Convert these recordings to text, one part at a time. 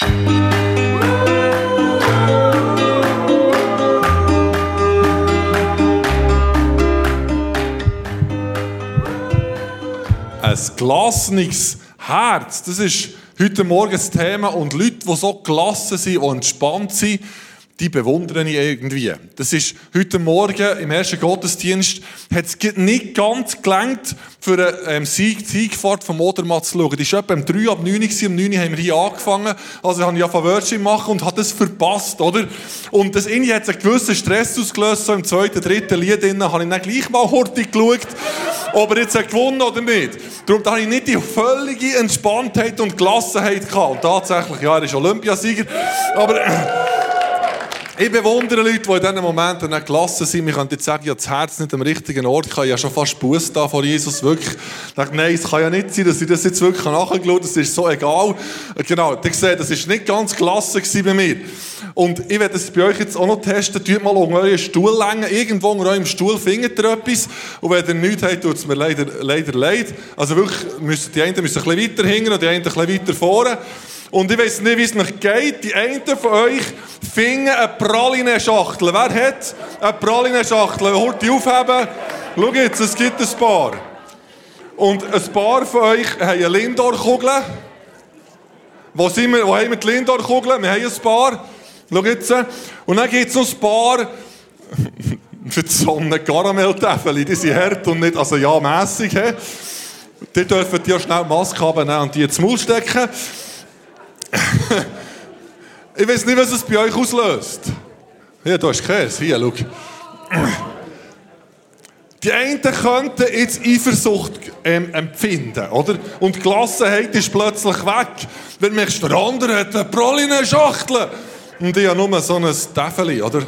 Ein gelassenes Herz, das ist heute Morgen das Thema. Und Leute, die so gelassen sind, die entspannt sind, die bewundere ich irgendwie. Das ist heute Morgen im ersten Gottesdienst, hat es nicht ganz gelangt, für eine ähm, Sieg, Siegfahrt vom Odermatt zu schauen. Die war etwa um 3 ab 9 Uhr, um 9 Uhr haben wir hier angefangen. Also habe ja von Worship machen und habe das verpasst, oder? Und das irgendwie hat einen gewissen Stress ausgelöst, so im zweiten, dritten Lied drin, habe ich dann gleich mal hurtig geschaut, ob er jetzt hat gewonnen oder nicht. Darum habe ich nicht die völlige Entspanntheit und Gelassenheit gehabt. Und tatsächlich, ja, er ist Olympiasieger, aber... Ich bewundere Leute, die in diesen Momenten nicht gelassen sind. Wir können jetzt sagen, ja, das Herz nicht am richtigen Ort. Ich habe ja schon fast Buß da vor Jesus. Wirklich. Ich dachte, nein, es kann ja nicht sein, dass ich das jetzt wirklich nachgeschaut habe. Das ist so egal. Genau. Ihr seht, das war nicht ganz gelassen bei mir. Und ich werde das bei euch jetzt auch noch testen. Tut mal um euren Stuhllänge. Irgendwo unter eurem Stuhl findet ihr etwas. Und wenn ihr nichts habt, tut es mir leider, leider leid. Also wirklich, die einen müssen ein bisschen weiter hinten und die anderen ein bisschen weiter vorne. Und ich weiß nicht, wie es noch geht. Die einen von euch fingen eine Praline-Schachtel. Wer hat eine Praline-Schachtel? Holt die aufheben. Schau jetzt, es gibt ein paar. Und ein paar von euch haben eine Lindor-Kugel. Wo, sind wir, wo haben wir die Lindor-Kugel? Wir haben ein paar. Schau jetzt. Und dann gibt es noch ein paar für die Sonne Karamelltäfel. Die sind hart und nicht, also ja, mässig. Die dürfen die ja schnell Maske haben und die ins Maul stecken ich weiß nicht, was es bei euch auslöst. Hier, da ist Käse. Hier, schau. Die einen könnten jetzt Eifersucht ähm, empfinden, oder? Und die Gelassenheit ist plötzlich weg. Wenn du merkst, der andere hat eine Praline-Schachtel. Und ich habe nur so ein Täfeli, oder?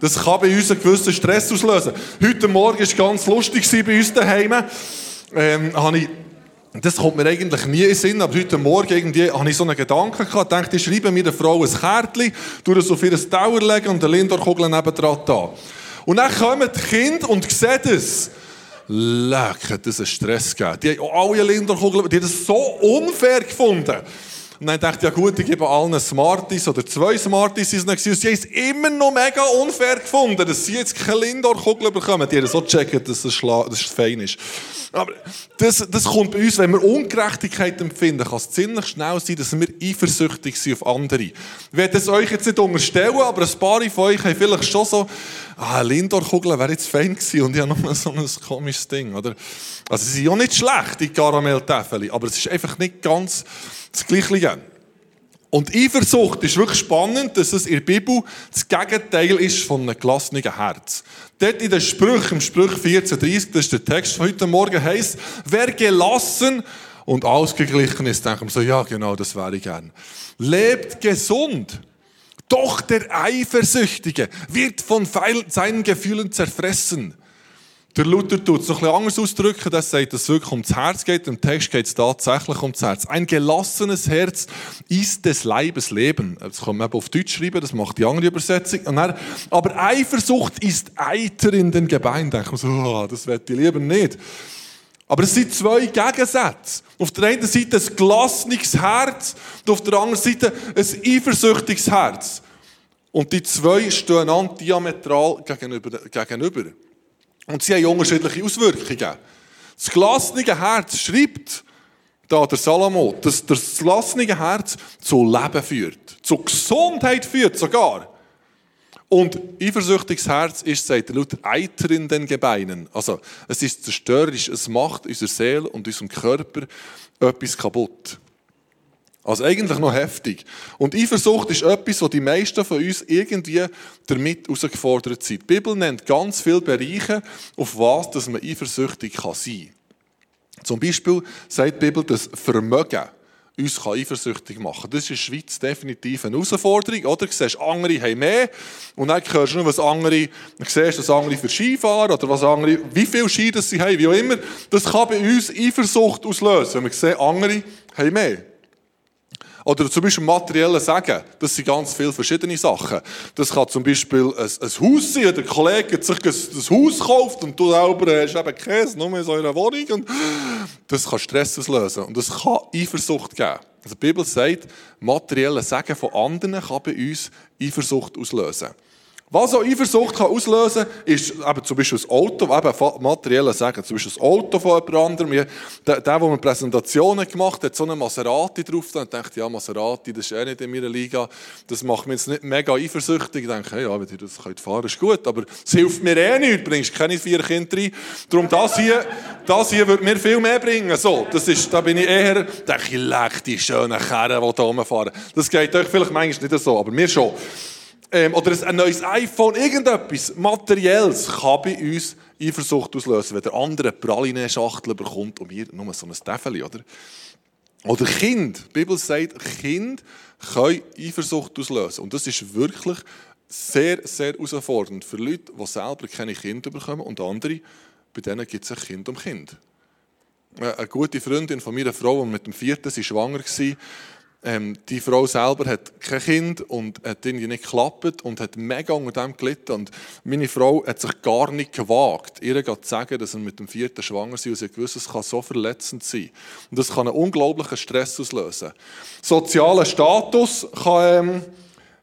Das kann bei uns einen gewissen Stress auslösen. Heute Morgen war es ganz lustig bei uns daheim. Ähm, habe ich das kommt mir eigentlich nie in den Sinn, aber heute Morgen irgendwie habe ich so einen Gedanken gehabt, dachte, ich schreibe mir der Frau ein Kärtchen, tue es auf ihr Dauer legen und den Lindor-Kugel nebendran da. Und dann kommen die Kinder und sehen es. Leck, hat das einen Stress gegeben. Die haben alle Lindor-Kugeln, die haben das so unfair gefunden. Und dann dachte ich, ja gut, ich gebe allen Smarties oder zwei Smarties. Sie haben es immer noch mega unfair gefunden, dass sie jetzt keine Lindor-Kugel bekommen. Die haben so gecheckt, dass es, es fein ist. Aber das, das kommt bei uns, wenn wir Ungerechtigkeit empfinden, kann es ziemlich schnell sein, dass wir eifersüchtig sind auf andere. Ich werde es euch jetzt nicht unterstellen, aber ein paar von euch haben vielleicht schon so, ah, Lindor-Kugel wäre jetzt fein gewesen und ich habe noch so ein komisches Ding, oder? Also sie sind ja nicht schlecht, die Karamelltäfel, aber es ist einfach nicht ganz das Gleiche. Und Eifersucht ist wirklich spannend, dass es in der Bibel das Gegenteil ist von einem gelassenen Herz. Dort in den Sprüchen, im Sprüch 14,30, das ist der Text von heute Morgen, heißt, wer gelassen und ausgeglichen ist, denken wir so, ja genau, das wäre ich gern. Lebt gesund. Doch der Eifersüchtige wird von seinen Gefühlen zerfressen. Der Luther tut es noch ein bisschen anders ausdrücken. Der sagt, dass es wirklich ums Herz geht. Im Text geht es tatsächlich ums Herz. Ein gelassenes Herz ist des Leibes Leben. Das kann man eben auf Deutsch schreiben, das macht die andere Übersetzung. Dann, aber Eifersucht ist Eiter in den Gebeinen. Da denke ich so, oh, das werde ich lieber nicht. Aber es sind zwei Gegensätze. Auf der einen Seite ein gelassenes Herz und auf der anderen Seite ein eifersüchtiges Herz. Und die zwei stehen einander diametral gegenüber. gegenüber. Und sie haben unterschiedliche Auswirkungen. Das gelassene Herz schreibt, da der Salomo, dass das gelassene Herz zu Leben führt. Zu Gesundheit führt sogar. Und eifersüchtiges Herz ist, sagt der Luther, Eiter in den Gebeinen. Also, es ist zerstörerisch, es macht unserer Seele und unserem Körper etwas kaputt. Also eigentlich noch heftig. Und Eifersucht ist etwas, wo die meisten von uns irgendwie damit herausgefordert sind. Die Bibel nennt ganz viele Bereiche, auf was dass man eifersüchtig sein kann. Zum Beispiel sagt die Bibel, dass Vermögen uns kann eifersüchtig machen kann. Das ist in der Schweiz definitiv eine Herausforderung. Oder? Du siehst, andere haben mehr und dann hörst du nur, was andere, du siehst, was andere für Skifahren oder was andere, wie viel Ski das sie haben, wie auch immer. Das kann bei uns Eifersucht auslösen, wenn wir sehen, andere haben mehr. Oder zum Beispiel materielle Sagen. Das sind ganz viele verschiedene Sachen. Das kann zum Beispiel ein, ein Haus sein. Der Kollege hat sich ein Haus gekauft und du selber hast eben Käse, nur in so einer Wohnung. Und das kann Stress auslösen. Und das kann Eifersucht geben. Also die Bibel sagt, materielle Sagen von anderen kann bei uns Eifersucht auslösen. Was auch Eifersucht kann auslösen kann, ist eben zum Beispiel das Auto, eben materielle Sagen, zum Beispiel das Auto von jemand anderem. Der, der, der mir Präsentationen gemacht hat, hat so eine Maserati drauf, dann dachte ja, Maserati, das ist eh nicht in meiner Liga, das macht mich jetzt nicht mega eifersüchtig. Ich denke, ja, wenn ihr das könnt fahren, ist gut, aber es hilft mir eh nichts, du bringst keine vier Kinder rein. Darum, das hier, das hier würde mir viel mehr bringen. So, das ist, da bin ich eher, denke ich, leck die schönen Kerren, die da rumfahren. Das geht euch vielleicht manchmal nicht so, aber mir schon ähm, oder ein neues iPhone, irgendetwas Materielles kann bei uns Eifersucht auslösen, wenn der andere eine Praline-Schachtel bekommt und wir nur so ein Täfeli, oder? Oder Kind. Die Bibel sagt, Kind können Eifersucht auslösen. Und das ist wirklich sehr, sehr herausfordernd für Leute, die selber keine Kinder bekommen und andere, bei denen gibt es ein Kind um Kind. Eine gute Freundin von meiner Frau, die mit dem vierten sie schwanger war, ähm, die Frau selber hat kein Kind und hat irgendwie nicht geklappt und hat mega unter dem gelitten. Und meine Frau hat sich gar nicht gewagt, ihr zu sagen, dass er mit dem vierten schwanger ist. Und sie gewusst, es kann so verletzend sein. Und das kann einen unglaublichen Stress auslösen. Sozialer Status kann... Ähm,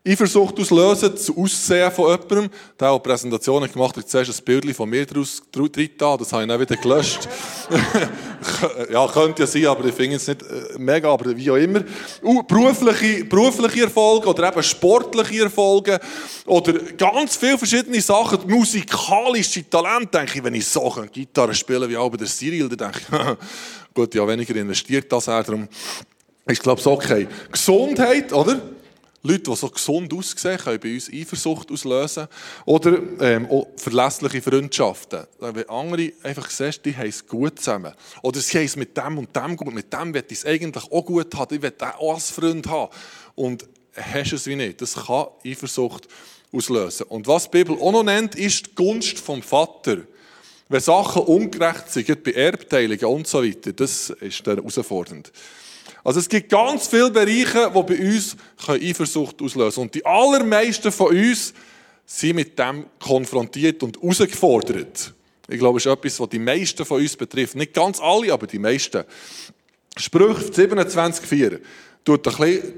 Eifersucht auslösen, das Aussehen von jemandem. Der hat Präsentationen gemacht hat, zuerst ein Bild von mir daraus drin das habe ich dann wieder gelöscht. ja, könnte ja sein, aber ich finde es nicht äh, mega, aber wie auch immer. Uh, berufliche, berufliche Erfolge oder eben sportliche Erfolge oder ganz viele verschiedene Sachen. Musikalische Talent, denke ich, wenn ich so Gitarre spielen wie auch bei der Cyril, dann denke ich, gut, ja, weniger investiert das er, darum ist, glaube ich, okay. Gesundheit, oder? Leute, die so gesund aussehen, können bei uns Eifersucht auslösen. Oder ähm, auch verlässliche Freundschaften. Wenn andere einfach siehst, die haben es gut zusammen. Oder sie haben es mit dem und dem gut. Mit dem ich es eigentlich auch gut haben. Ich will auch als Freund haben. Und hast es wie nicht. Das kann Eifersucht auslösen. Und was die Bibel auch noch nennt, ist die Gunst vom Vater. Wenn Sachen ungerecht sind, bei Erbteilungen und so weiter, das ist dann herausfordernd. Also es gibt ganz viele Bereiche, die bei uns Eifersucht auslösen können. Und die allermeisten von uns sind mit dem konfrontiert und herausgefordert. Ich glaube, es ist etwas, was die meisten von uns betrifft. Nicht ganz alle, aber die meisten. Sprüche 27,4 tut ein bisschen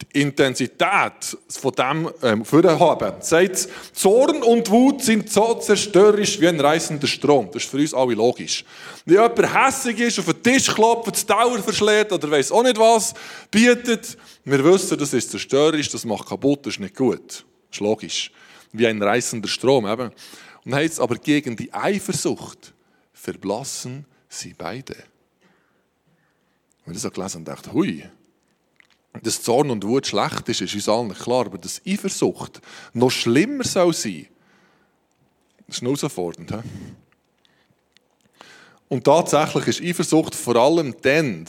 die Intensität von dem ähm, haben. Sagt, Zorn und Wut sind so zerstörerisch wie ein reißender Strom. Das ist für uns alle logisch. Wenn jemand hässig ist, auf den Tisch klopft, das Dauer verschlägt oder weiß auch nicht was, bietet, wir wissen, das ist zerstörerisch, das macht kaputt, das ist nicht gut. Das ist logisch. Wie ein reißender Strom eben. Und heißt aber gegen die Eifersucht verblassen sie beide. Und ich das gelesen und dachte, hui, dass Zorn und Wut schlecht ist, ist uns allen klar. Aber dass Eifersucht noch schlimmer soll sein, das ist herausfordernd. He? Und tatsächlich ist Eifersucht vor allem dann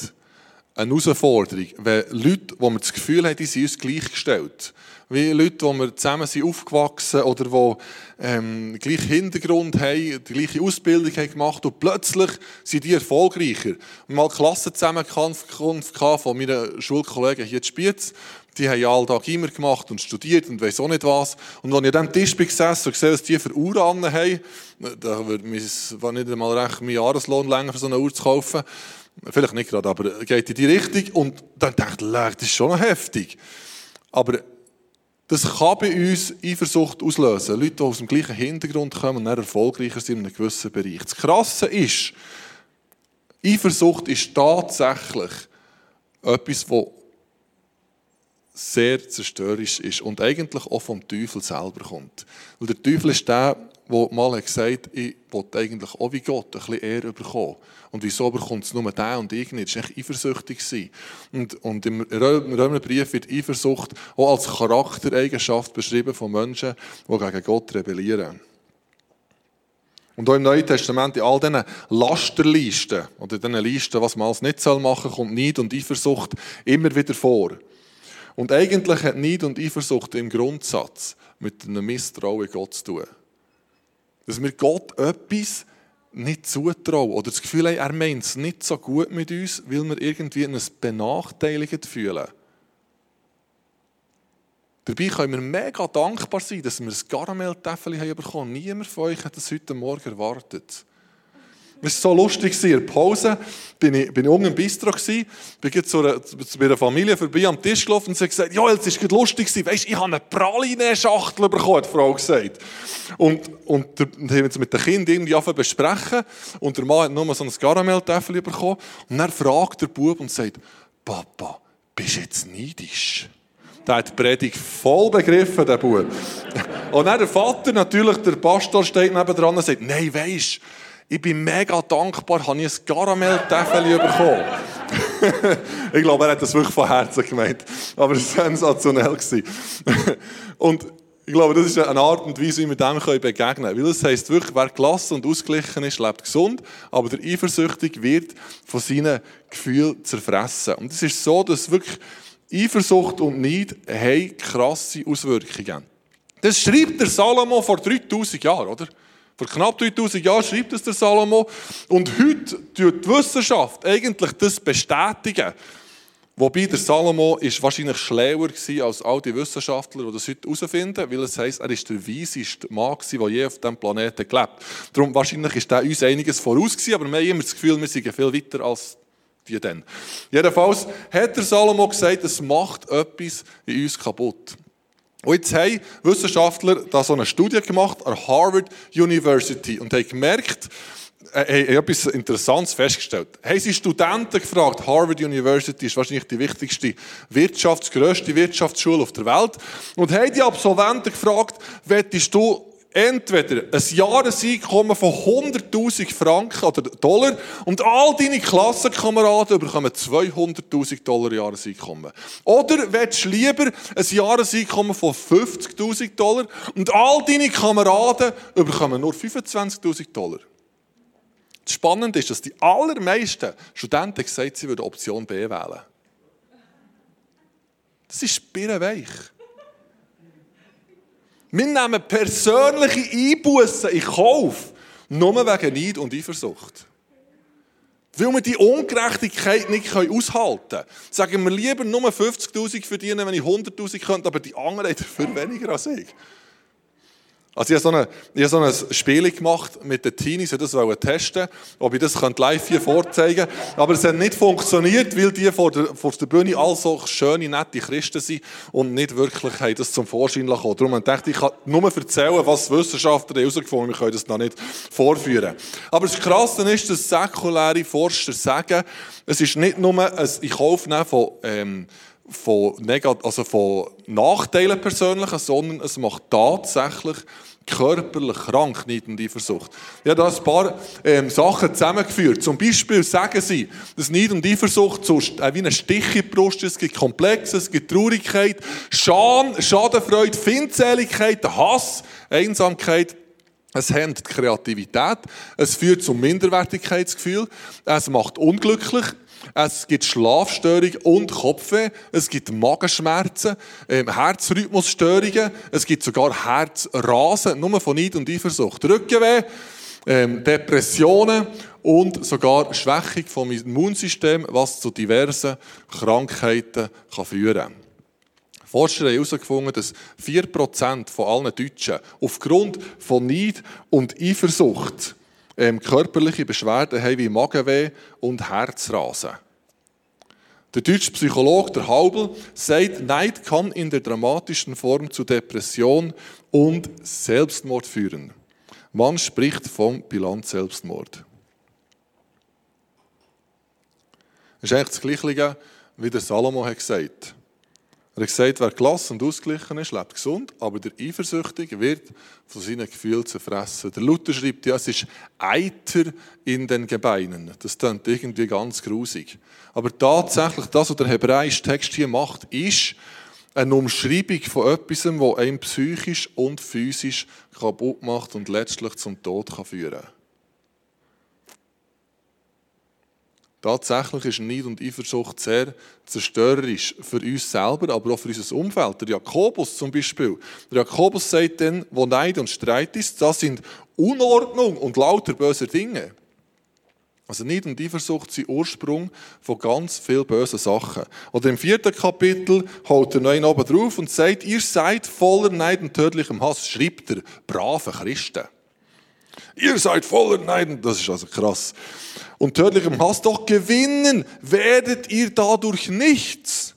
eine Herausforderung, wenn Leute, wo man das Gefühl hat, die sind uns gleichgestellt, wie Leute, die wir zusammen sind aufgewachsen oder die ähm, gleichen Hintergrund haben, die gleiche Ausbildung haben gemacht und plötzlich sind die erfolgreicher. Und mal Klassenzusammenkunft von meinen Schulkollegen hier in Spiez, die haben ja Alltag immer gemacht und studiert und weiss auch nicht was. Und als ich an diesem Tisch bin gesessen und gesehen, was die für Uhren haben, da würde es nicht einmal recht, meinen Jahreslohn länger für so eine Uhr zu kaufen. Vielleicht nicht gerade, aber geht in die Richtung. Und dann dachte ich, das ist schon heftig. Aber das kann bei uns Eifersucht auslösen. Leute, die aus dem gleichen Hintergrund kommen und dann erfolgreicher sind in einem gewissen Bereich. Das Krasse ist, Eifersucht ist tatsächlich etwas, das sehr zerstörerisch ist und eigentlich auch vom Teufel selber kommt. Weil der Teufel ist der, der mal gesagt hat, ich wollte eigentlich auch wie Gott ein bisschen Ehre bekommen. Und wieso bekommt es nur der und ich nicht? Das war eifersüchtig. Und, und im Römerbrief wird Eifersucht auch als Charaktereigenschaft beschrieben von Menschen, die gegen Gott rebellieren. Und auch im Neuen Testament, in all diesen Lasterlisten oder diesen Listen, was man alles nicht machen soll, kommt Neid und Eifersucht immer wieder vor. Und eigentlich hat Neid und Eifersucht im Grundsatz mit einem Misstrauen Gott zu tun. Dass wir Gott etwas nicht zutrauen oder das Gefühl haben, er meint es nicht so gut mit uns, weil wir irgendwie uns benachteiligt fühlen. Dabei können wir mega dankbar sein, dass wir ein Karamelltäffel bekommen haben. Niemand von euch hat das heute Morgen erwartet. Es war so lustig, in der Pause bin ich, bin ich unten im Bistro, gewesen, bin zu einer, zu einer Familie vorbei am Tisch gelaufen und sie hat gesagt, ja, es war lustig, weißt, ich habe eine Praline-Schachtel bekommen, die Frau gesagt. Und, und, und haben wir mit den Kindern irgendwie besprechen und der Mann hat nur so ein Karamelltäfel bekommen und dann fragt der Bub und sagt, Papa, bist du jetzt neidisch? Der hat die Predigt voll begriffen, der Bub. Und dann der Vater, natürlich, der Pastor steht nebendran und sagt, nein, weisst ich bin mega dankbar, habe ich ein Karamelltäfel bekommen. ich glaube, er hat das wirklich von Herzen gemeint. Aber es war sensationell. und ich glaube, das ist eine Art und Weise, wie wir dem begegnen können. Weil es heisst wirklich, wer gelassen und ausgeglichen ist, lebt gesund, aber der Eifersüchtig wird von seinen Gefühlen zerfressen. Und es ist so, dass wirklich Eifersucht und Neid haben krasse Auswirkungen. Das schreibt der Salomo vor 3000 Jahren, oder? Vor knapp 3000 Jahren schreibt es der Salomo. Und heute tut die Wissenschaft eigentlich das bestätigen. Wobei der Salomo ist wahrscheinlich schlauer war als all die Wissenschaftler, die das heute herausfinden, weil es heisst, er ist der weiseste Mann der je auf diesem Planeten gelebt. Darum wahrscheinlich ist er uns einiges voraus gewesen, aber wir haben immer das Gefühl, wir sind viel weiter als die dann. Jedenfalls hat der Salomo gesagt, es macht etwas in uns kaputt. Und jetzt haben Wissenschaftler da so eine Studie gemacht an Harvard University und haben gemerkt, äh, haben etwas Interessantes festgestellt. Haben sie Studenten gefragt, Harvard University ist wahrscheinlich die wichtigste Wirtschafts-, grösste Wirtschaftsschule auf der Welt, und haben die Absolventen gefragt, wettest du entweder ein Jahreseinkommen von 100.000 Franken oder Dollar und all deine Klassenkameraden bekommen 200.000 Dollar Jahreseinkommen. Oder willst du lieber ein Jahreseinkommen von 50.000 Dollar und all deine Kameraden bekommen nur 25.000 Dollar? Das Spannende ist, dass die allermeisten Studenten gesagt haben, sie würden Option B wählen. Das ist birrenweich. Wir nehmen persönliche Einbußen in Kauf, nur wegen Neid und Eifersucht. Weil wir die Ungerechtigkeit nicht aushalten können. Sagen wir lieber nur 50'000 verdienen, wenn ich 100'000 könnte, aber die anderen dafür weniger als ich. Also ich habe so, eine, ich habe so ein Spiel gemacht mit den Teenies, ich wollte das testen, ob ich das live hier vorzeigen könnte. Aber es hat nicht funktioniert, weil die vor der, vor der Bühne all so schöne, nette Christen sind und nicht wirklich haben das zum Vorschein lassen. Darum dachte ich, ich kann nur erzählen, was Wissenschaftler herausgefunden haben, wir können das noch nicht vorführen. Aber das Krasse ist, dass säkuläre Forscher sagen, es ist nicht nur ein Ich kaufe von... Ähm, von, Negat also von Nachteilen persönlichen, sondern es macht tatsächlich körperlich krank, nicht und Eifersucht. Ich habe da ein paar ähm, Sachen zusammengeführt. Zum Beispiel sagen sie, dass Neid und Eifersucht so äh, wie ein Stich in die Brust. Es gibt Komplexe, es gibt Traurigkeit, Scham, Schadenfreude, Findseligkeit, Hass, Einsamkeit. Es hemmt die Kreativität, es führt zum Minderwertigkeitsgefühl, es macht unglücklich, es gibt Schlafstörungen und Kopfweh, es gibt Magenschmerzen, ähm, Herzrhythmusstörungen, es gibt sogar Herzrasen, nur von Neid und Eifersucht. Rückenweh, ähm, Depressionen und sogar Schwächung vom Immunsystem, was zu diversen Krankheiten kann führen kann. Forscher haben herausgefunden, dass 4% von allen Deutschen aufgrund von Neid und Eifersucht ähm, körperliche Beschwerden haben wie Magenweh und Herzrasen. Der deutsche Psychologe, der Haubel, sagt, Neid kann in der dramatischen Form zu Depression und Selbstmord führen. Man spricht vom Bilanz-Selbstmord. Das ist eigentlich das Gleiche, wie der Salomo hat gesagt er hat gesagt, wer gelassen und ausgeglichen ist, lebt gesund, aber der Eifersüchtige wird von seinen Gefühlen zerfressen. Der Luther schreibt, ja, es ist Eiter in den Gebeinen. Das klingt irgendwie ganz grusig. Aber tatsächlich, das, was der hebräische Text hier macht, ist eine Umschreibung von etwas, das einen psychisch und physisch kaputt macht und letztlich zum Tod führen kann. Tatsächlich ist Neid und Eifersucht sehr zerstörerisch für uns selber, aber auch für unser Umfeld. Der Jakobus zum Beispiel. Der Jakobus sagt dann, wo Neid und Streit ist, das sind Unordnung und lauter böse Dinge. Also Neid und Eifersucht sind Ursprung von ganz vielen bösen Sachen. Oder im vierten Kapitel haut er noch oben drauf und sagt, ihr seid voller Neid und tödlichem Hass, schreibt er, brave Christen. Ihr seid voller Neid, das ist also krass. Und tödlichem Hass, doch gewinnen werdet ihr dadurch nichts.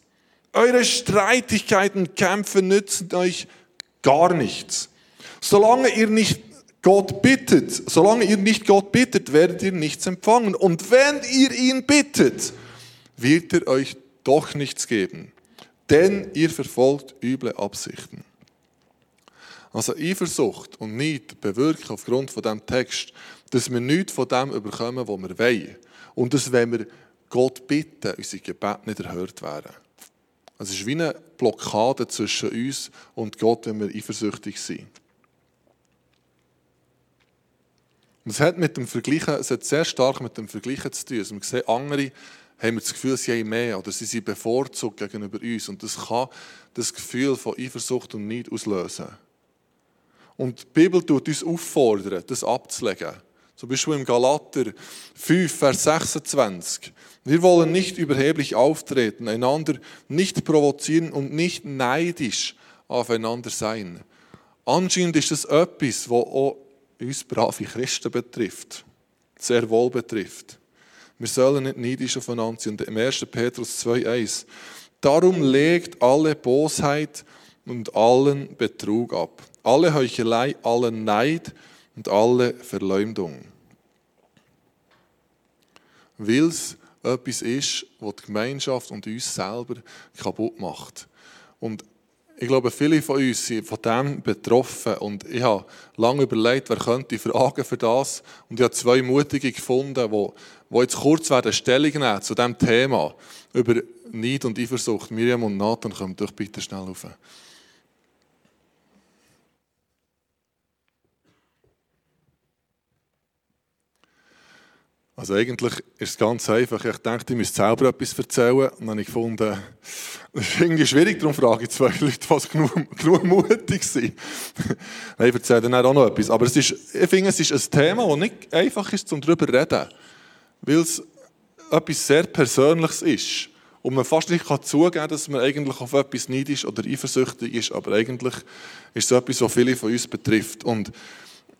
Eure Streitigkeiten, Kämpfe nützen euch gar nichts. Solange ihr nicht Gott bittet, solange ihr nicht Gott bittet, werdet ihr nichts empfangen. Und wenn ihr ihn bittet, wird er euch doch nichts geben. Denn ihr verfolgt üble Absichten. Also Eifersucht und Neid bewirken aufgrund von dem Text, dass wir nichts von dem überkommen, was wir wollen. Und dass, wenn wir Gott bitten, unsere Gebete nicht erhört werden. Also es ist wie eine Blockade zwischen uns und Gott, wenn wir eifersüchtig sind. Und es hat mit dem Vergleichen, es hat sehr stark mit dem Vergleichen zu tun. Also wir sehen, andere haben das Gefühl, sie haben mehr oder sie sind bevorzugt gegenüber uns. Und das kann das Gefühl von Eifersucht und Neid auslösen. Und die Bibel tut uns auffordern, das abzulegen. Zum Beispiel im Galater 5, Vers 26. Wir wollen nicht überheblich auftreten, einander nicht provozieren und nicht neidisch aufeinander sein. Anscheinend ist das etwas, was auch uns brave Christen betrifft, sehr wohl betrifft. Wir sollen nicht neidisch aufeinander sein. Und im 1. Petrus 2,1 Darum legt alle Bosheit und allen Betrug ab, alle Heuchelei, allen Neid und alle Verleumdung. Weil es etwas ist, was die Gemeinschaft und uns selber kaputt macht. Und ich glaube, viele von uns sind von dem betroffen und ich habe lange überlegt, wer könnte fragen für das und ich habe zwei Mutige gefunden, die, die jetzt kurz werden Stellung nehmen zu diesem Thema über Neid und Eifersucht. Miriam und Nathan, kommt doch bitte schnell rauf. Also eigentlich ist es ganz einfach. Ich dachte, ich müsste selber etwas erzählen. Und dann habe ich gefunden, das ist irgendwie schwierig, darum frage ich zwei Leute, was genug, genug mutig sind. Ich erzähle dann auch noch etwas. Aber es ist, ich finde, es ist ein Thema, das nicht einfach ist, um darüber zu reden. Weil es etwas sehr Persönliches ist. Und man fast nicht kann zugeben kann, dass man eigentlich auf etwas neidisch oder eifersüchtig ist. Aber eigentlich ist es etwas, was viele von uns betrifft. Und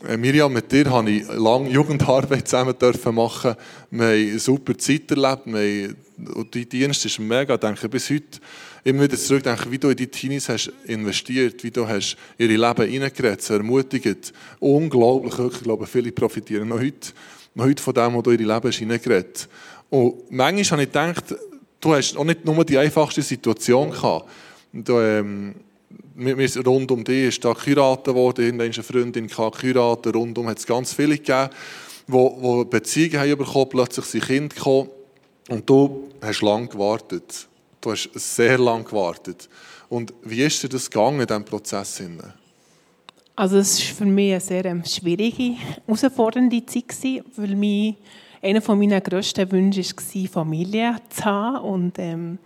Miriam, mit dir habe ich lange Jugendarbeit zusammen machen. Wir haben eine super Zeit erlebt. Wir haben, dein Dienst ist mega. Ich denke bis heute immer wieder zurück, denke, wie du in die Teenies hast investiert, wie du hast ihre Leben hineingeredet, ermutigt. Unglaublich, ich glaube, viele profitieren noch heute, noch heute von dem, was du in ihr Leben hineingeredet Und manchmal habe ich gedacht, du hast auch nicht nur die einfachste Situation gehabt. Du, ähm, rund um dich ist da geheiratet worden, irgendwann eine Freundin geheiratet, rundum hat es ganz viele gegeben, die, die Beziehungen haben bekommen, plötzlich sind Kinder gekommen und du hast lange gewartet. Du hast sehr lange gewartet. Und wie ist dir das gegangen in diesem Prozess? Also es war für mich eine sehr ähm, schwierige, herausfordernde Zeit, weil mich, einer meiner grössten Wünsche war, Familie zu haben und ähm,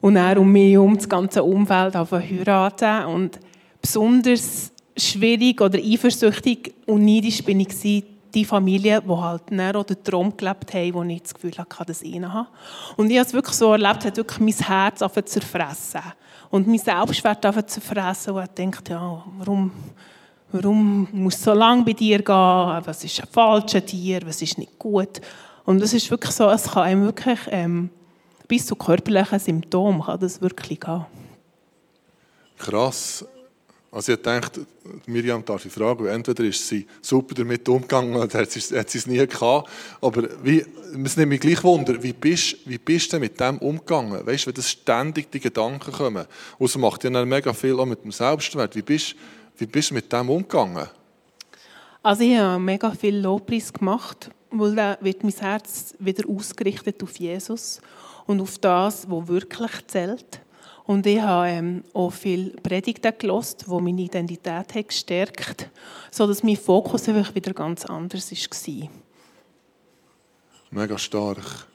und dann um mich herum das ganze Umfeld heiraten. Und besonders schwierig oder eifersüchtig und neidisch bin ich die Familie, die halt auch den Traum gelebt haben, wo ich das Gefühl hatte, dass ich ihn habe. Und ich habe es wirklich so erlebt, hat wirklich mein Herz zu zerfressen. Und mein Selbstwert zu zerfressen und ich dachte, ja, warum, warum muss es so lange bei dir gehen? Was ist falsch an dir? Was ist nicht gut? Und es ist wirklich so, es kann einem wirklich ähm, bis zu körperlichen Symptomen kann das wirklich gehen. Krass. Also ich dachte, Miriam darf ich fragen, entweder ist sie super damit umgegangen oder hat sie, hat sie es nie gehabt. Aber wie, es nimmt mich gleich Wunder, wie bist, wie bist du mit dem umgegangen? Weißt du, wenn das ständig die Gedanken kommen. Und es macht ja dann mega viel auch mit dem Selbstwert. Wie bist, wie bist du mit dem umgegangen? Also ich habe mega viel Lobpreis gemacht, weil dann wird mein Herz wieder ausgerichtet auf Jesus und auf das, was wirklich zählt. Und ich habe ähm, auch viele Predigten gelost, die meine Identität haben gestärkt haben, sodass mein Fokus einfach wieder ganz anders war. Mega stark.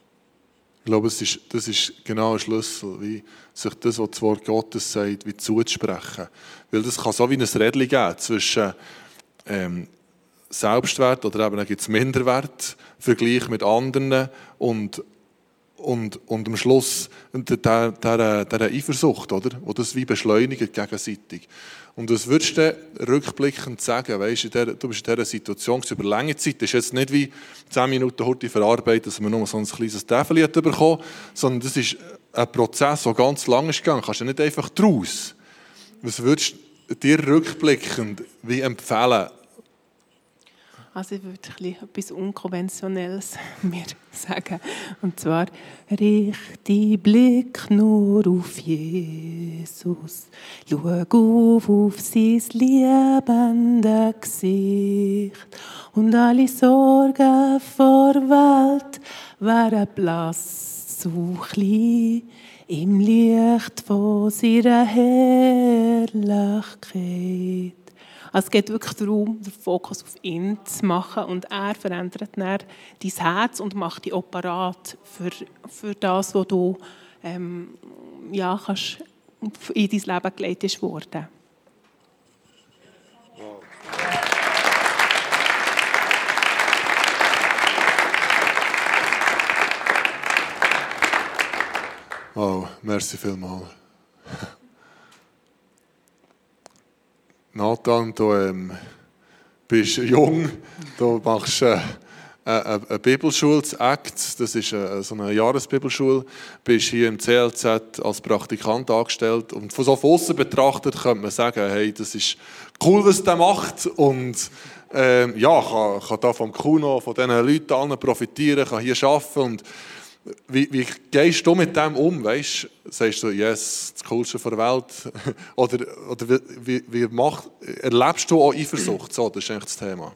Ich glaube, das ist, das ist genau ein Schlüssel, wie sich das, was das Wort Gottes sagt, wie zuzusprechen. Weil das kann so wie ein Rädchen geben zwischen ähm, Selbstwert oder eben gibt es Minderwert, Vergleich mit anderen und, und, und am Schluss der, der, der Eifersucht, oder? Wo das wie beschleunigt gegenseitig. Und was würdest du rückblickend sagen? Weißt, der, du bist in dieser Situation über lange Zeit. Das ist jetzt nicht wie 10 Minuten heute verarbeitet, dass man nur so ein kleines Täfel bekommen sondern das ist ein Prozess, der ganz lang ist gegangen. Du kannst ja nicht einfach draus. Was würdest du dir rückblickend wie empfehlen, also ich würde etwas Unkonventionelles mir sagen. Und zwar, richte Blick nur auf Jesus. Schau auf, auf sein liebende Gesicht. Und alle Sorgen vor Welt wären blass zu klein im Licht von seiner Herrlichkeit. Also es geht wirklich darum, den Fokus auf ihn zu machen und er verändert dann dein Herz und macht dich operat für, für das, was du ähm, ja, kannst in dein Leben geleitet worden. Wow, merci vielmals. Nathan, du ähm, bist jung, du machst äh, eine, eine Bibelschule, das ACT, das ist eine, so eine Jahresbibelschule, bist hier im CLZ als Praktikant angestellt. Und von so von außen betrachtet könnte man sagen, hey, das ist cool, was der macht. Und ähm, ja, kann, kann da vom Kuno, von diesen Leuten profitieren, kann hier arbeiten. Und wie, wie gehst du mit dem um? Weißt, sagst du, yes, das Coolste der Welt? oder oder wie, wie macht, erlebst du auch Eifersucht? So, das ist eigentlich das Thema.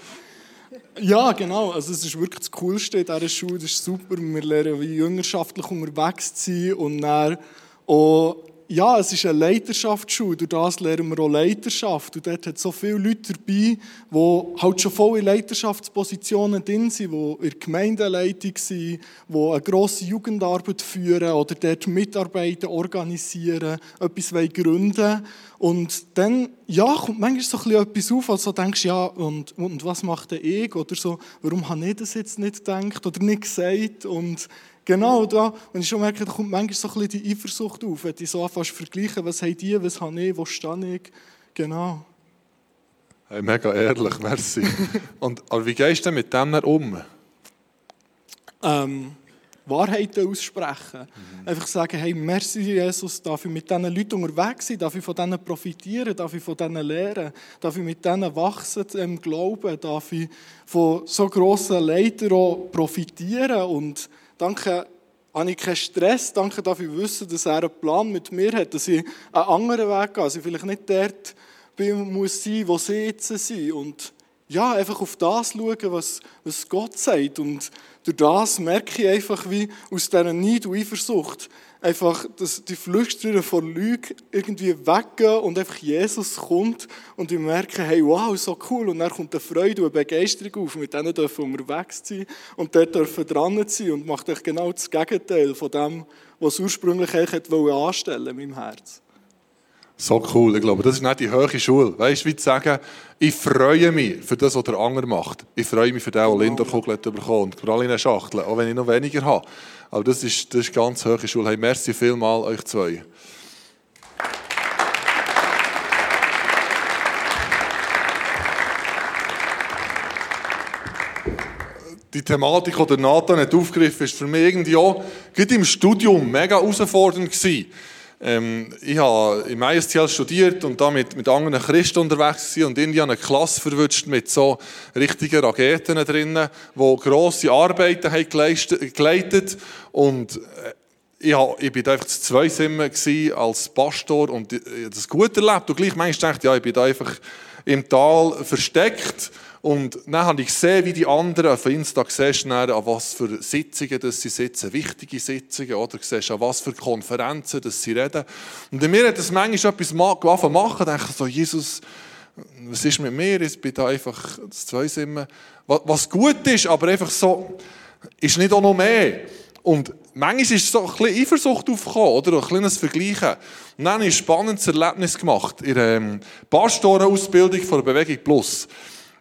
ja, genau. Also, es ist wirklich das Coolste in dieser Schule. Das ist super. Wir lernen, wie jüngerschaftlich unterwegs zu sein und dann auch ja, es ist eine Leiterschaftsschule. Durch das lernen wir auch Leiterschaft. Und dort hat so viele Leute dabei, die halt schon voll in Leiterschaftspositionen drin sind, die in der Gemeindeleitung sind, die eine grosse Jugendarbeit führen oder dort Mitarbeiter organisieren, etwas gründen Und dann, ja, kommt manchmal so ein bisschen etwas auf, also denkst ja, und, und was macht der ich? Oder so, warum habe ich das jetzt nicht gedacht oder nicht gesagt? Und Genau, da. Und ich schon merke, da kommt manchmal so ein bisschen die Eifersucht auf, wenn ich so anfange zu vergleichen, was haben die, was habe ich, wo stehe ich. Genau. Hey, mega ehrlich, merci. Und, aber wie gehst du denn mit dem um? Ähm, Wahrheiten aussprechen. Mhm. Einfach sagen, hey, merci Jesus, darf ich mit diesen Leuten unterwegs sein, darf ich von denen profitieren, darf ich von denen lernen, darf ich mit denen wachsen im Glauben, darf ich von so grossen Leitern auch profitieren und Danke, habe ich keinen Stress. Danke, ich wissen, dass er einen Plan mit mir hat, dass ich einen anderen Weg gehe, dass ich vielleicht nicht dort bin, muss sein, wo sie jetzt sind. Und ja, einfach auf das schauen, was, was Gott sagt. Und durch das merke ich einfach, wie aus dieser Neid und Eifersucht einfach dass die Flüsterer von Lügen irgendwie weggehen und einfach Jesus kommt und ich merke, hey, wow, so cool. Und dann kommt eine Freude und eine Begeisterung auf. Mit denen dürfen wir unterwegs sein und dort dürfen dran sein und macht euch genau das Gegenteil von dem, was ursprünglich eigentlich anstellen in meinem Herz. So cool. Ich glaube, das ist nicht die höhere Schule. Weißt du, wie zu sagen, ich freue mich für das, was der andere macht. Ich freue mich für den, der Lindor-Kugel bekommen und Praline Schachtel, auch wenn ich noch weniger habe. Aber das ist, das ist ganz hohe Schule. Hey, merci vielmal euch zwei. die Thematik, die Nathan hat aufgegriffen ist für mich irgendwie auch, gerade im Studium, mega herausfordernd gewesen. Ähm, ich habe im ISTL studiert und da mit, anderen Christen unterwegs gewesen und irgendwie eine Klasse verwünscht mit so richtigen Raketen drinnen, die grosse Arbeiten haben geleitet. Und äh, ich, hab, ich bin einfach zu zwei Zimmer als Pastor und ich, ich das gut erlebt. Und gleich manchmal dachte ja, ich bin da einfach im Tal versteckt und dann habe ich gesehen, wie die anderen auf Insta siehst, an was für Sitzungen dass sie sitzen, wichtige Sitzungen, oder siehst, an was für Konferenzen dass sie reden. Und in mir hat das manchmal etwas angefangen machen, dachte ich so, Jesus, was ist mit mir? Ich bin da einfach das Zweisimmer. Was gut ist, aber einfach so, ist nicht auch noch mehr. Und manchmal ist so ein bisschen Eifersucht aufgekommen, oder? Ein kleines Vergleichen. Und dann habe ich ein spannendes Erlebnis gemacht in der ähm, Pastorenausbildung von der Bewegung Plus.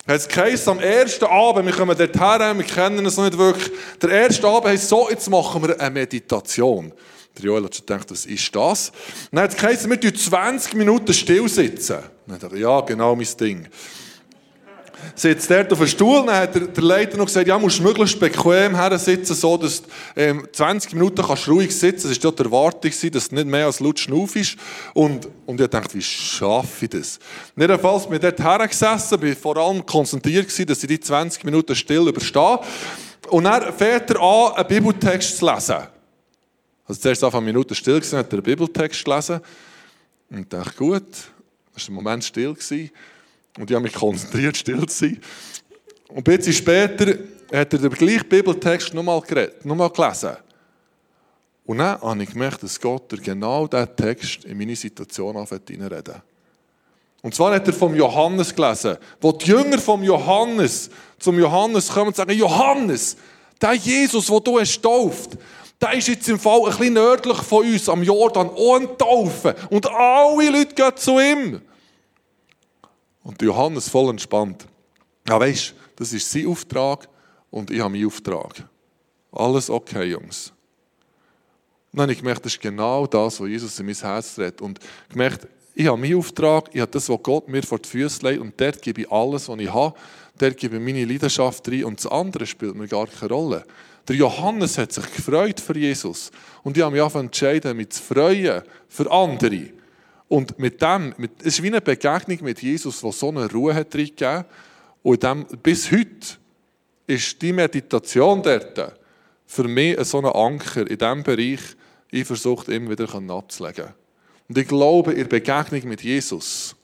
Es heisst am ersten Abend, wir kommen dort her, wir kennen es noch nicht wirklich, der erste Abend heisst so, jetzt machen wir eine Meditation. Der Joel hat schon gedacht, was ist das? dann hat es geheißen, wir sitzen 20 Minuten still sitzen. Dann dachte ich, ja, genau mein Ding. Sitzt dort auf dem Stuhl, dann hat der, Leiter noch gesagt, ja, musst möglichst bequem her sitzen, so dass ähm, 20 Minuten kannst du ruhig sitzen. Das war ja die Erwartung, dass es nicht mehr als laut Schnuff ist. Und, und ich dachte, wie schaffe ich das? Jedenfalls bin ich dort hergesessen, bin vor allem konzentriert gewesen, dass ich die 20 Minuten still überstehe. Und dann fährt er an, einen Bibeltext zu lesen. Also zuerst auf eine Minute still gewesen, hat er einen Bibeltext gelesen. Und ich dachte, gut, das war ein Moment still. Gewesen. Und ich habe mich konzentriert, still zu sein. Und ein bisschen später hat er den gleichen Bibeltext nochmal noch gelesen. Und dann habe ich gemerkt, dass Gott genau diesen Text in meine Situation hineinreden Und zwar hat er vom Johannes gelesen, wo die Jünger vom Johannes zum Johannes kommen und sagen, Johannes, der Jesus, wo du hast tauft, der ist jetzt im Fall ein bisschen nördlich von uns am Jordan auch Taufen. Und alle Leute gehen zu ihm. Und Johannes voll entspannt. Ja, weißt das ist sein Auftrag und ich habe meinen Auftrag. Alles okay, Jungs. Und dann habe ich gemerkt, das ist genau das, was Jesus in mein Herz redet. Und gemerkt, ich habe meinen Auftrag, ich habe das, was Gott mir vor die Füße legt und dort gebe ich alles, was ich habe. Dort gebe ich meine Leidenschaft rein und das andere spielt mir gar keine Rolle. Der Johannes hat sich gefreut für Jesus. Und ich habe mich einfach entschieden, mich zu freuen für andere. Und mit dem, mit, es ist wie eine Begegnung mit Jesus, die so eine Ruhe hat reingegeben. Und dem, bis heute ist die Meditation dort für mich so ein Anker in diesem Bereich, ich versuche immer wieder abzulegen. Und ich glaube, in der Begegnung mit Jesus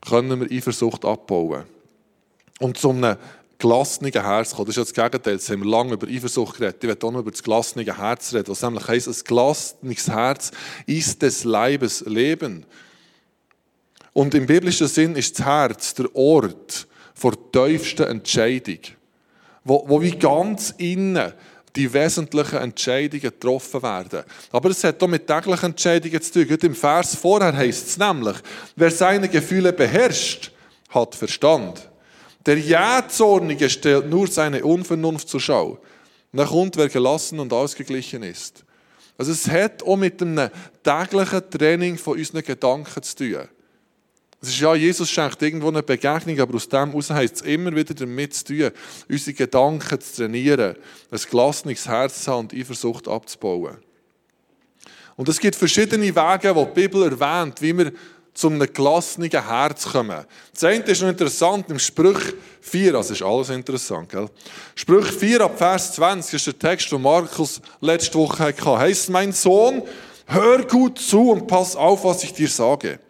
können wir Eifersucht abbauen. Und zu einem gelassenen Herz kommen. Das ist ja das Gegenteil. Jetzt haben wir lange über Eifersucht geredet. Ich werde auch noch über das gelassene Herz reden, was nämlich heisst, ein gelassenes Herz ist des Leibes Leben. Und im biblischen Sinn ist das Herz der Ort vor tiefsten Entscheidung, wo, wo wie ganz innen die wesentlichen Entscheidungen getroffen werden. Aber es hat auch mit täglichen Entscheidungen zu tun. Im Vers vorher heißt es nämlich, wer seine Gefühle beherrscht, hat Verstand. Der Jähzornige stellt nur seine Unvernunft zur Schau. Dann kommt, wer gelassen und ausgeglichen ist. Also es hat auch mit einem täglichen Training von unseren Gedanken zu tun. Es ist ja, Jesus schenkt irgendwo eine Begegnung, aber aus dem heraus heisst es immer wieder damit zu tun, unsere Gedanken zu trainieren, ein gelassenes Herz zu haben und Eifersucht abzubauen. Und es gibt verschiedene Wege, die die Bibel erwähnt, wie wir zu einem gelassenen Herz kommen. Das eine ist noch interessant, im Sprüch 4, also ist alles interessant, gell? Sprüch 4 ab Vers 20 ist der Text, den Markus letzte Woche hatte. Heißt, mein Sohn, hör gut zu und pass auf, was ich dir sage.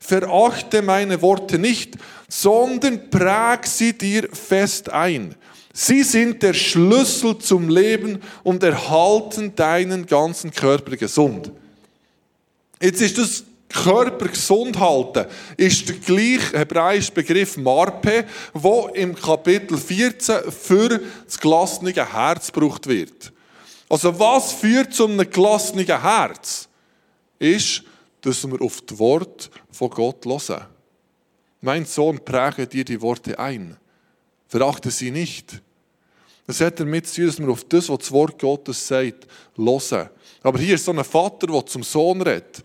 Verachte meine Worte nicht, sondern präg sie dir fest ein. Sie sind der Schlüssel zum Leben und erhalten deinen ganzen Körper gesund. Jetzt ist das Körper gesund halten, ist der gleiche hebräische Begriff Marpe, wo im Kapitel 14 für das gelassene Herz gebraucht wird. Also was führt zu einem gelassenen Herz? Ist, dass wir auf das Wort von Gott hören. Mein Sohn, präge dir die Worte ein. Verachte sie nicht. Das hat damit zu tun, dass wir auf das, was das Wort Gottes sagt, hören. Aber hier ist so ein Vater, der zum Sohn redet.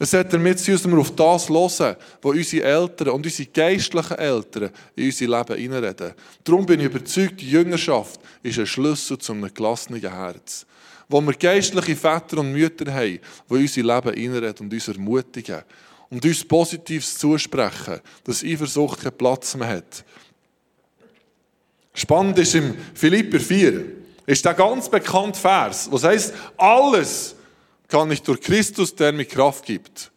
Es hat damit zu dass wir auf das hören, was unsere Eltern und unsere geistlichen Eltern in unser Leben hineinreden. Darum bin ich überzeugt, die Jüngerschaft ist ein Schlüssel zu einem gelassenen Herz. Wo wir geistliche Väter und Mütter haben, die unser Leben hineinreden und uns ermutigen und uns Positives zusprechen, dass Eifersucht keinen Platz mehr hat. Spannend ist im Philipper 4, ist der ganz bekannte Vers, was heißt alles kann ich durch Christus, der mir Kraft gibt.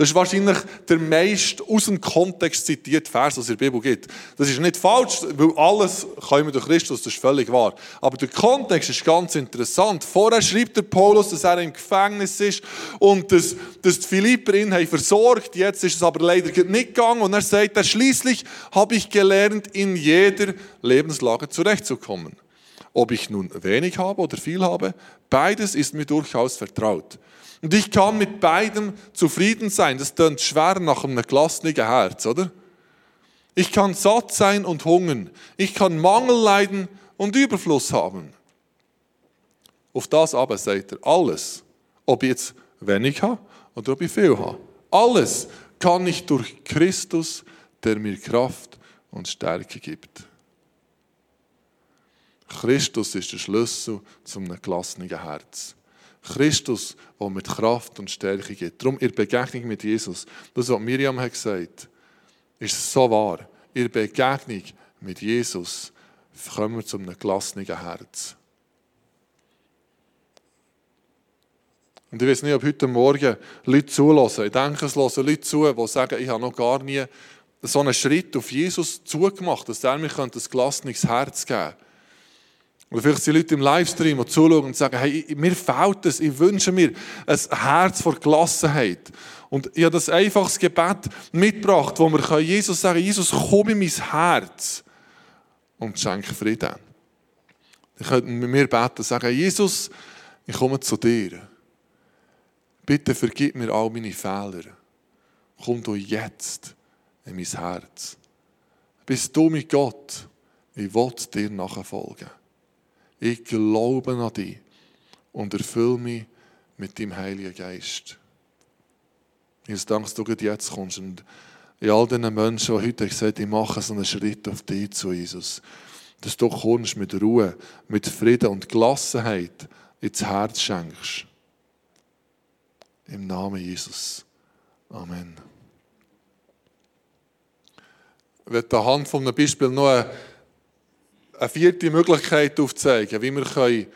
Das ist wahrscheinlich der meist aus dem Kontext zitierte Vers, was es in der Bibel gibt. Das ist nicht falsch, weil alles können wir durch Christus, das ist völlig wahr. Aber der Kontext ist ganz interessant. Vorher schreibt der Paulus, dass er im Gefängnis ist und dass, dass die Philipper ihn haben versorgt. Jetzt ist es aber leider nicht gegangen und er sagt, schließlich habe ich gelernt, in jeder Lebenslage zurechtzukommen. Ob ich nun wenig habe oder viel habe, beides ist mir durchaus vertraut. Und ich kann mit beidem zufrieden sein. Das klingt schwer nach einem gelassenen Herz, oder? Ich kann satt sein und hungern. Ich kann Mangel leiden und Überfluss haben. Auf das aber sagt er, alles, ob ich jetzt wenig habe oder ob ich viel habe, alles kann ich durch Christus, der mir Kraft und Stärke gibt. Christus ist der Schlüssel zu einem gelassenen Herz. Christus, der mit Kraft und Stärke gibt. Darum, in Begegnung mit Jesus, das, was Miriam hat gesagt ist so wahr. In Begegnung mit Jesus kommen wir zu einem gelassenen Herz. Und ich weiß nicht, ob heute Morgen Leute zulassen. Ich denke, es hören Leute zu, die sagen, ich habe noch gar nie so einen Schritt auf Jesus zugemacht, dass er mir ein gelassenes Herz geben könnte. Oder vielleicht sind Leute im Livestream, die zuschauen und sagen, hey, mir fehlt es, ich wünsche mir ein Herz vor Gelassenheit. Und ich habe das einfaches Gebet mitgebracht, wo wir Jesus sagen Jesus, komm in mein Herz und schenke Frieden. Ich könnte mit mir beten und sagen, Jesus, ich komme zu dir. Bitte vergib mir all meine Fehler. Komm du jetzt in mein Herz. Bist du mit Gott? Ich will dir nachfolgen. Ich glaube an dich und erfülle mich mit deinem Heiligen Geist. Jesus, danke, dass du jetzt kommst und in all diesen Menschen, die heute gesagt haben, ich mache so einen Schritt auf dich zu, Jesus, dass du kommst mit Ruhe, mit Frieden und Gelassenheit ins Herz schenkst. Im Namen Jesus. Amen. Ich werde anhand von einem Beispiel noch eine eine vierte Möglichkeit aufzeigen, wie wir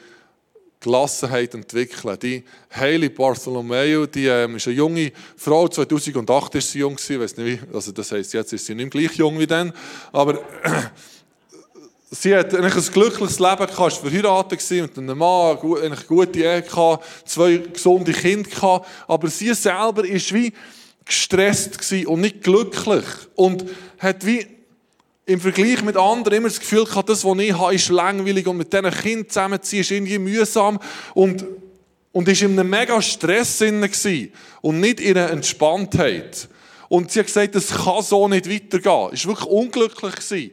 Gelassenheit entwickeln. Können. Die Hailey Bartholomew, die ähm, ist eine junge Frau, 2008 ist sie jung gewesen, weiß nicht wie, also das heisst, jetzt ist sie nicht gleich jung wie dann, aber sie hat eigentlich ein glückliches Leben gehabt, ist verheiratet gewesen, mit einem Mann, eine gute Ehe gehabt, zwei gesunde Kinder gehabt, aber sie selber ist wie gestresst und nicht glücklich und hat wie im Vergleich mit anderen immer das Gefühl gehabt, das, was ich habe, ist langweilig und mit diesen Kindern zusammenziehen ist irgendwie mühsam und, und ist in einem mega Stress gewesen und nicht in einer Entspanntheit. Und sie hat gesagt, das kann so nicht weitergehen. Ist wirklich unglücklich gewesen.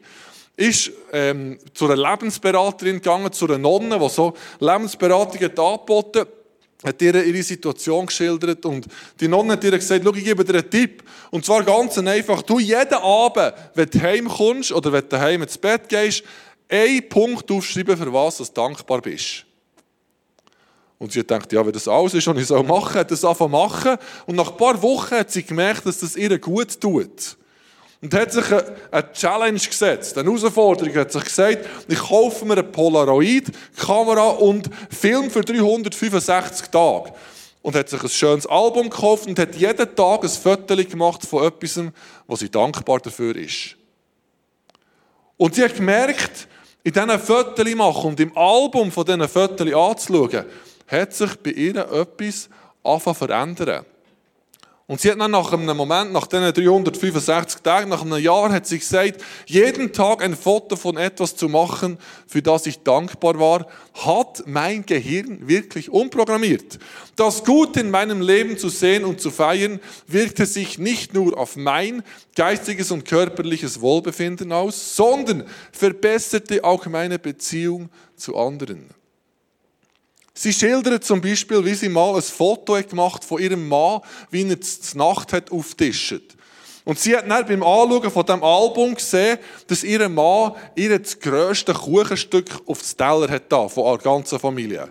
Ist ähm, zu einer Lebensberaterin gegangen, zu einer Nonne, die so Lebensberatung hat angeboten hat ihr ihre Situation geschildert und die Nonne hat ihr gesagt, schau, ich gebe dir einen Tipp. Und zwar ganz einfach, du jeden Abend, wenn du heimkommst oder wenn du heim ins Bett gehst, einen Punkt aufschreiben, für was du dankbar bist. Und sie hat gedacht, ja, wenn das alles ist, was ich machen soll, hat das einfach machen. Und nach ein paar Wochen hat sie gemerkt, dass das ihr gut tut und hat sich eine Challenge gesetzt, eine Herausforderung, hat sich gesagt, ich kaufe mir eine Polaroid-Kamera und film für 365 Tage. Und hat sich ein schönes Album gekauft und hat jeden Tag ein Foto gemacht von etwas, wo sie dankbar dafür ist. Und sie hat gemerkt, in diesen Fotos machen und im Album von diesen Fotos anzuschauen, hat sich bei ihr etwas angefangen verändern. Und sie hat dann nach einem Moment, nach diesen 365 Tagen, nach einem Jahr, hat sie gesagt, jeden Tag ein Foto von etwas zu machen, für das ich dankbar war, hat mein Gehirn wirklich umprogrammiert. Das Gute in meinem Leben zu sehen und zu feiern, wirkte sich nicht nur auf mein geistiges und körperliches Wohlbefinden aus, sondern verbesserte auch meine Beziehung zu anderen. Sie schildert zum Beispiel, wie sie mal ein Foto gemacht von ihrem Mann, wie er die Nacht hat auftischt. Und sie hat dann beim Anschauen von dem Album gesehen, dass ihr Mann ihr das grösste Kuchenstück auf den Teller hat da, von der ganzen Familie.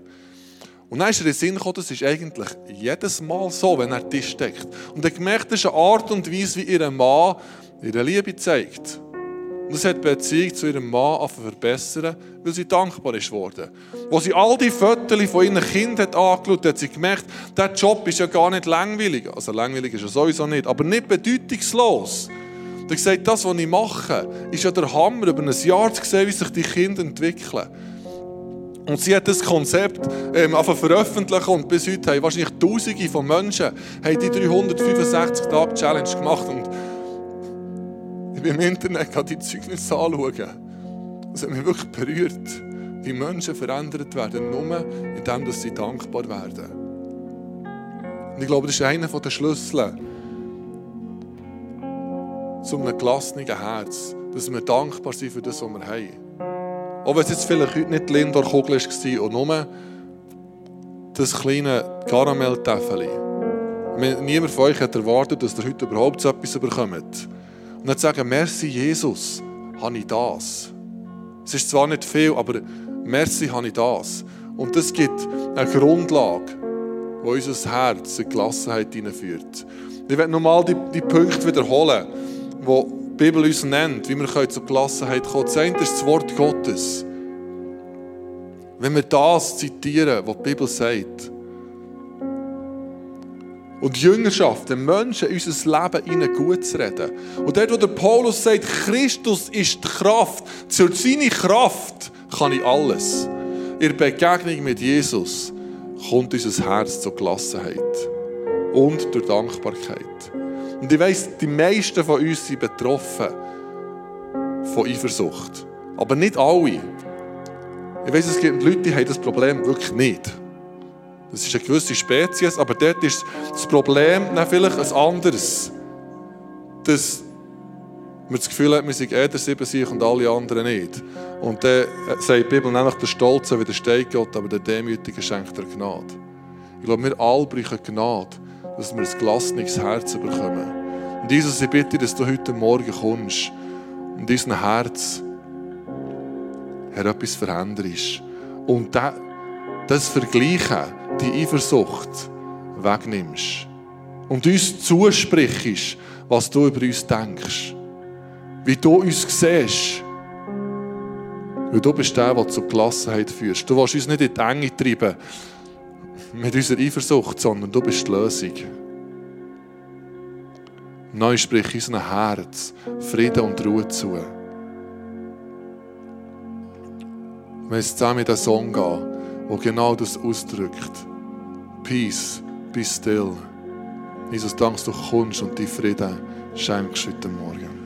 Und dann ist ihr in den Sinn gekommen, das ist eigentlich jedes Mal so, wenn er Tisch deckt. Und er gemerkt, das ist eine Art und Weise, wie ihr Mann ihre Liebe zeigt. Und das hat die Beziehung zu ihrem Mann verbessern, weil sie dankbar ist worden. Als sie all die Fotos von ihren Kindern hat angeschaut hat, sie gemerkt, der Job ist ja gar nicht langweilig. Also langweilig ist er sowieso nicht, aber nicht bedeutungslos. Er hat gesagt, das, was ich mache, ist ja der Hammer, über ein Jahr zu sehen, wie sich die Kinder entwickeln. Und sie hat das Konzept ähm, veröffentlicht und bis heute haben wahrscheinlich Tausende von Menschen haben die 365 Tage Challenge gemacht und ich bin im Internet die Zeugnisse anschauen. Es hat mich wirklich berührt, wie Menschen verändert werden, nur indem sie dankbar werden. Und ich glaube, das ist einer der Schlüssel zu einem gelassenen Herz, dass wir dankbar sind für das, was wir haben. Auch wenn es jetzt vielleicht heute nicht die Lindor-Kugel war und nur das kleine Karamelltäfeli. Niemand von euch hat erwartet, dass ihr heute überhaupt so etwas bekommt. Und dann sagen, merci Jesus, habe ich das. Es ist zwar nicht viel, aber merci habe ich das. Und das gibt eine Grundlage, die unser Herz in Gelassenheit hineinführt. Ich werde nochmal die, die Punkte wiederholen, die die Bibel uns nennt, wie wir zur Gelassenheit kommen können. Das eine ist das Wort Gottes. Wenn wir das zitieren, was die Bibel sagt, und Jüngerschaft, den Menschen unser Leben ihnen gut zu reden. Und dort, wo der Paulus sagt, Christus ist die Kraft, zur seiner Kraft kann ich alles. In Begegnung mit Jesus kommt unser Herz zur Gelassenheit und durch Dankbarkeit. Und ich weiss, die meisten von uns sind betroffen von Eifersucht. Aber nicht alle. Ich weiss, es gibt Leute, die haben das Problem wirklich nicht. Das ist eine gewisse Spezies, aber dort ist das Problem dann vielleicht ein anderes. Dass man das Gefühl hat, wir sind eh der Sieben sich und alle anderen nicht. Und dann sagt die Bibel nämlich, der Stolze widersteht Gott, aber der Demütige schenkt er Gnade. Ich glaube, wir alle brauchen Gnade, dass wir ein gelassenes Herz bekommen. Und Jesus, ich bitte, dass du heute Morgen kommst und in unserem Herz Herr, etwas veränderst. Und das Vergleichen, die Eifersucht wegnimmst und uns zusprichst, was du über uns denkst, wie du uns siehst. Weil du bist der, der zur Gelassenheit führst. Du willst uns nicht in die Enge treiben mit unserer Eifersucht, sondern du bist die Lösung. Neu sprich unserem Herz Frieden und Ruhe zu. Wenn es zusammen in den Song gehen, der genau das ausdrückt. Peace, be still. Jesus, danke, du kommst und die Frieden schenkst heute Morgen.